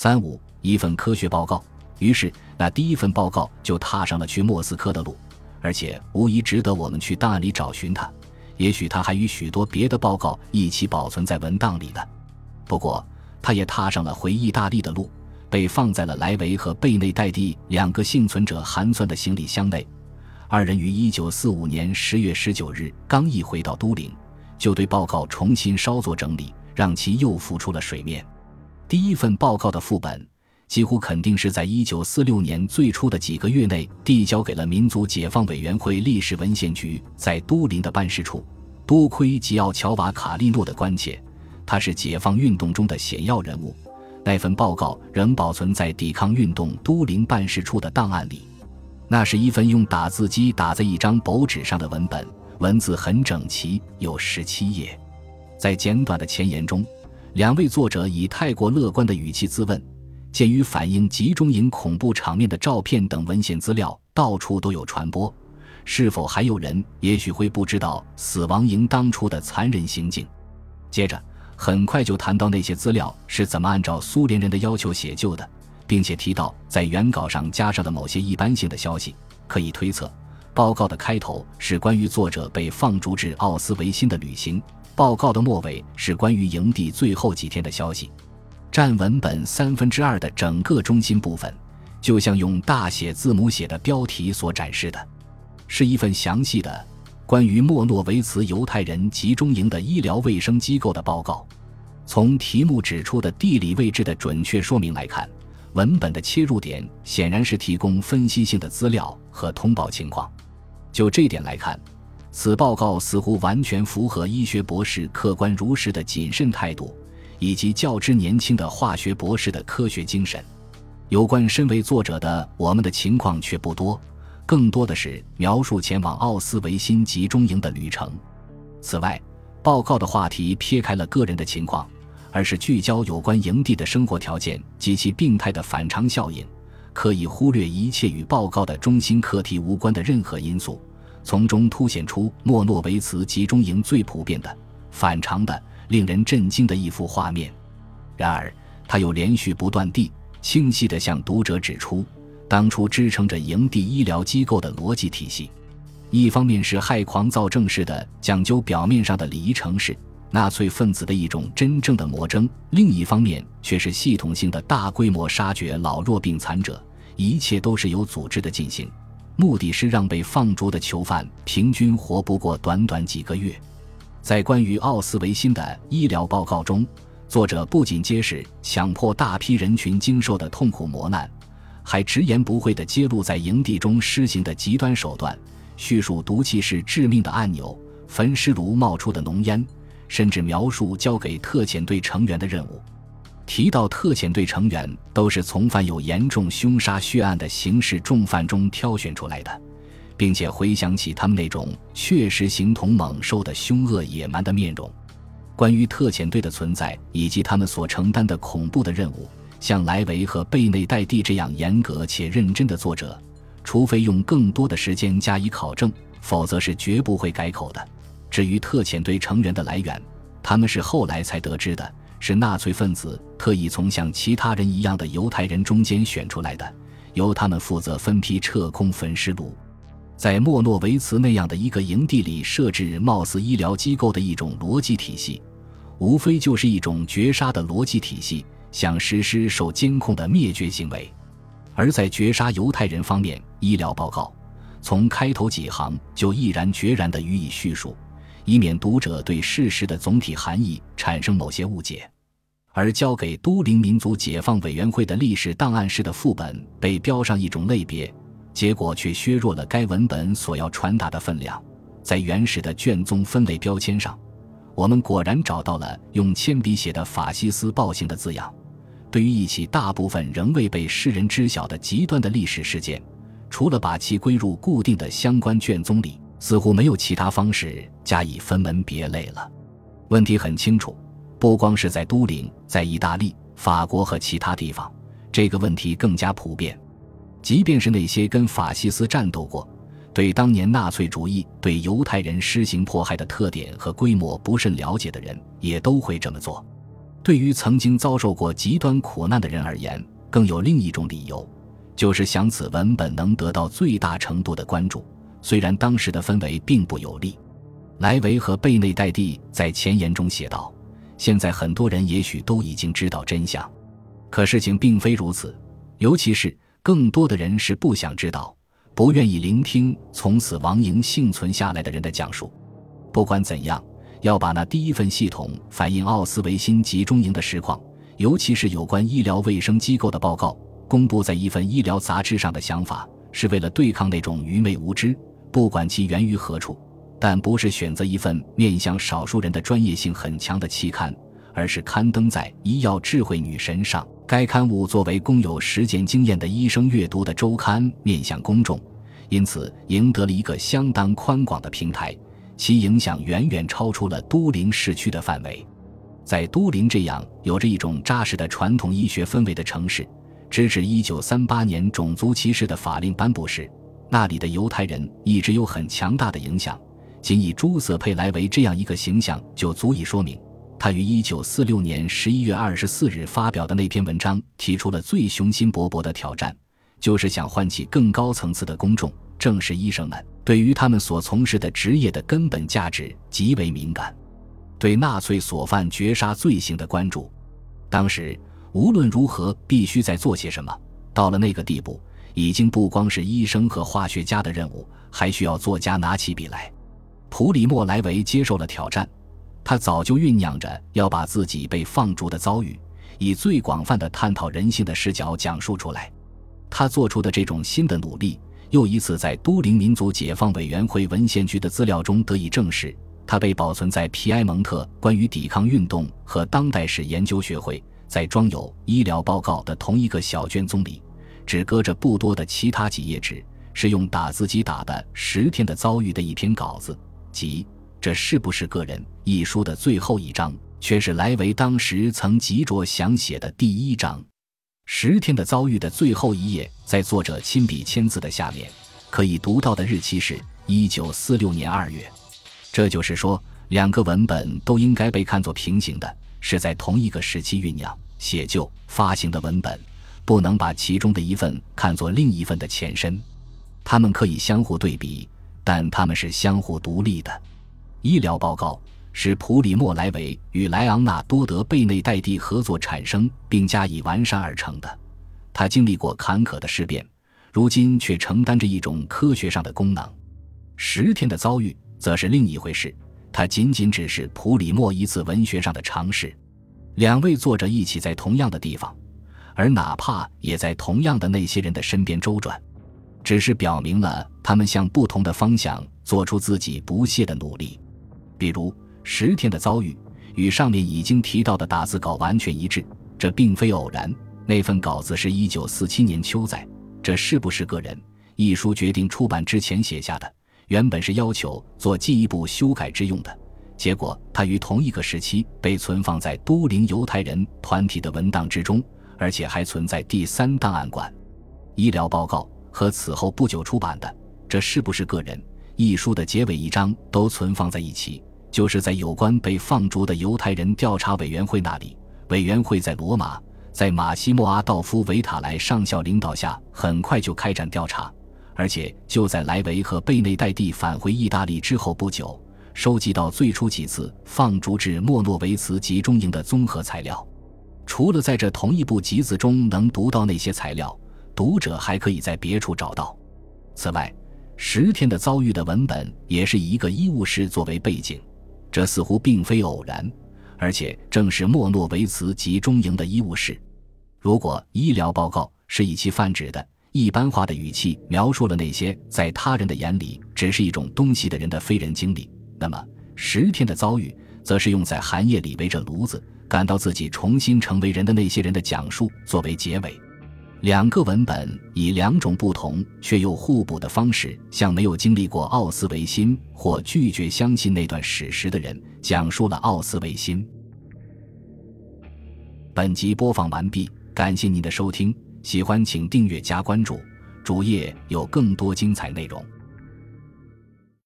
三五一份科学报告。于是，那第一份报告就踏上了去莫斯科的路，而且无疑值得我们去档案里找寻它。也许它还与许多别的报告一起保存在文档里呢。不过，他也踏上了回意大利的路，被放在了莱维和贝内代蒂两个幸存者寒酸的行李箱内。二人于一九四五年十月十九日刚一回到都灵，就对报告重新稍作整理，让其又浮出了水面。第一份报告的副本，几乎肯定是在一九四六年最初的几个月内递交给了民族解放委员会历史文献局在都灵的办事处。多亏吉奥乔瓦卡利诺的关切，他是解放运动中的显要人物。那份报告仍保存在抵抗运动都灵办事处的档案里。那是一份用打字机打在一张薄纸上的文本，文字很整齐，有十七页。在简短的前言中，两位作者以太过乐观的语气自问：鉴于反映集中营恐怖场面的照片等文献资料到处都有传播，是否还有人也许会不知道死亡营当初的残忍行径？接着，很快就谈到那些资料是怎么按照苏联人的要求写就的。并且提到，在原稿上加上了某些一般性的消息，可以推测，报告的开头是关于作者被放逐至奥斯维辛的旅行，报告的末尾是关于营地最后几天的消息。占文本三分之二的整个中心部分，就像用大写字母写的标题所展示的，是一份详细的关于莫诺维茨犹太人集中营的医疗卫生机构的报告。从题目指出的地理位置的准确说明来看。文本的切入点显然是提供分析性的资料和通报情况。就这点来看，此报告似乎完全符合医学博士客观如实的谨慎态度，以及较之年轻的化学博士的科学精神。有关身为作者的我们的情况却不多，更多的是描述前往奥斯维辛集中营的旅程。此外，报告的话题撇开了个人的情况。而是聚焦有关营地的生活条件及其病态的反常效应，可以忽略一切与报告的中心课题无关的任何因素，从中凸显出莫诺维茨集中营最普遍的、反常的、令人震惊的一幅画面。然而，他又连续不断地、清晰地向读者指出，当初支撑着营地医疗机构的逻辑体系，一方面是害狂躁症式的讲究表面上的礼仪程式。纳粹分子的一种真正的魔怔，另一方面却是系统性的大规模杀绝老弱病残者，一切都是有组织的进行，目的是让被放逐的囚犯平均活不过短短几个月。在关于奥斯维辛的医疗报告中，作者不仅揭示强迫大批人群经受的痛苦磨难，还直言不讳地揭露在营地中施行的极端手段，叙述毒气室致命的按钮、焚尸炉冒出的浓烟。甚至描述交给特遣队成员的任务，提到特遣队成员都是从犯有严重凶杀血案的刑事重犯中挑选出来的，并且回想起他们那种确实形同猛兽的凶恶野蛮的面容。关于特遣队的存在以及他们所承担的恐怖的任务，像莱维和贝内代蒂这样严格且认真的作者，除非用更多的时间加以考证，否则是绝不会改口的。至于特遣队成员的来源，他们是后来才得知的，是纳粹分子特意从像其他人一样的犹太人中间选出来的，由他们负责分批撤空焚尸炉。在莫诺维茨那样的一个营地里设置貌似医疗机构的一种逻辑体系，无非就是一种绝杀的逻辑体系，想实施受监控的灭绝行为。而在绝杀犹太人方面，医疗报告从开头几行就毅然决然地予以叙述。以免读者对事实的总体含义产生某些误解，而交给都灵民族解放委员会的历史档案室的副本被标上一种类别，结果却削弱了该文本所要传达的分量。在原始的卷宗分类标签上，我们果然找到了用铅笔写的“法西斯暴行”的字样。对于一起大部分仍未被世人知晓的极端的历史事件，除了把其归入固定的相关卷宗里。似乎没有其他方式加以分门别类了。问题很清楚，不光是在都灵，在意大利、法国和其他地方，这个问题更加普遍。即便是那些跟法西斯战斗过、对当年纳粹主义对犹太人施行迫害的特点和规模不甚了解的人，也都会这么做。对于曾经遭受过极端苦难的人而言，更有另一种理由，就是想此文本能得到最大程度的关注。虽然当时的氛围并不有利，莱维和贝内代蒂在前言中写道：“现在很多人也许都已经知道真相，可事情并非如此。尤其是更多的人是不想知道，不愿意聆听从此亡营幸存下来的人的讲述。不管怎样。”要把那第一份系统反映奥斯维辛集中营的实况，尤其是有关医疗卫生机构的报告，公布在一份医疗杂志上的想法，是为了对抗那种愚昧无知，不管其源于何处，但不是选择一份面向少数人的专业性很强的期刊，而是刊登在《医药智慧女神》上。该刊物作为供有实践经验的医生阅读的周刊，面向公众，因此赢得了一个相当宽广的平台。其影响远远超出了都灵市区的范围，在都灵这样有着一种扎实的传统医学氛围的城市，直至1938年种族歧视的法令颁布时，那里的犹太人一直有很强大的影响。仅以朱瑟佩莱维这样一个形象就足以说明，他于1946年11月24日发表的那篇文章提出了最雄心勃勃的挑战，就是想唤起更高层次的公众，正是医生们。对于他们所从事的职业的根本价值极为敏感，对纳粹所犯绝杀罪行的关注，当时无论如何必须在做些什么。到了那个地步，已经不光是医生和化学家的任务，还需要作家拿起笔来。普里莫莱维接受了挑战，他早就酝酿着要把自己被放逐的遭遇，以最广泛的探讨人性的视角讲述出来。他做出的这种新的努力。又一次在都灵民族解放委员会文献局的资料中得以证实，他被保存在皮埃蒙特关于抵抗运动和当代史研究学会在装有医疗报告的同一个小卷宗里，只隔着不多的其他几页纸，是用打字机打的《十天的遭遇》的一篇稿子，即这是不是个人一书的最后一章，却是莱维当时曾急着想写的第一章。十天的遭遇的最后一页，在作者亲笔签字的下面，可以读到的日期是一九四六年二月。这就是说，两个文本都应该被看作平行的，是在同一个时期酝酿、写就、发行的文本，不能把其中的一份看作另一份的前身。它们可以相互对比，但它们是相互独立的。医疗报告。是普里莫莱维与莱昂纳多德贝内代蒂合作产生并加以完善而成的。他经历过坎坷的事变，如今却承担着一种科学上的功能。十天的遭遇则是另一回事，它仅仅只是普里莫一次文学上的尝试。两位作者一起在同样的地方，而哪怕也在同样的那些人的身边周转，只是表明了他们向不同的方向做出自己不懈的努力，比如。十天的遭遇与上面已经提到的打字稿完全一致，这并非偶然。那份稿子是一九四七年秋在《这是不是个人》一书决定出版之前写下的，原本是要求做进一步修改之用的。结果，它于同一个时期被存放在都灵犹太人团体的文档之中，而且还存在第三档案馆。医疗报告和此后不久出版的《这是不是个人》一书的结尾一章都存放在一起。就是在有关被放逐的犹太人调查委员会那里，委员会在罗马，在马西莫阿道夫维塔莱上校领导下，很快就开展调查，而且就在莱维和贝内代蒂返回意大利之后不久，收集到最初几次放逐至莫诺维茨集中营的综合材料。除了在这同一部集子中能读到那些材料，读者还可以在别处找到。此外，十天的遭遇的文本也是以一个医务室作为背景。这似乎并非偶然，而且正是莫诺维茨集中营的医务室。如果医疗报告是以其泛指的一般化的语气描述了那些在他人的眼里只是一种东西的人的非人经历，那么十天的遭遇则是用在寒夜里围着炉子感到自己重新成为人的那些人的讲述作为结尾。两个文本以两种不同却又互补的方式，向没有经历过奥斯维辛或拒绝相信那段史实的人讲述了奥斯维辛。本集播放完毕，感谢您的收听，喜欢请订阅加关注，主页有更多精彩内容。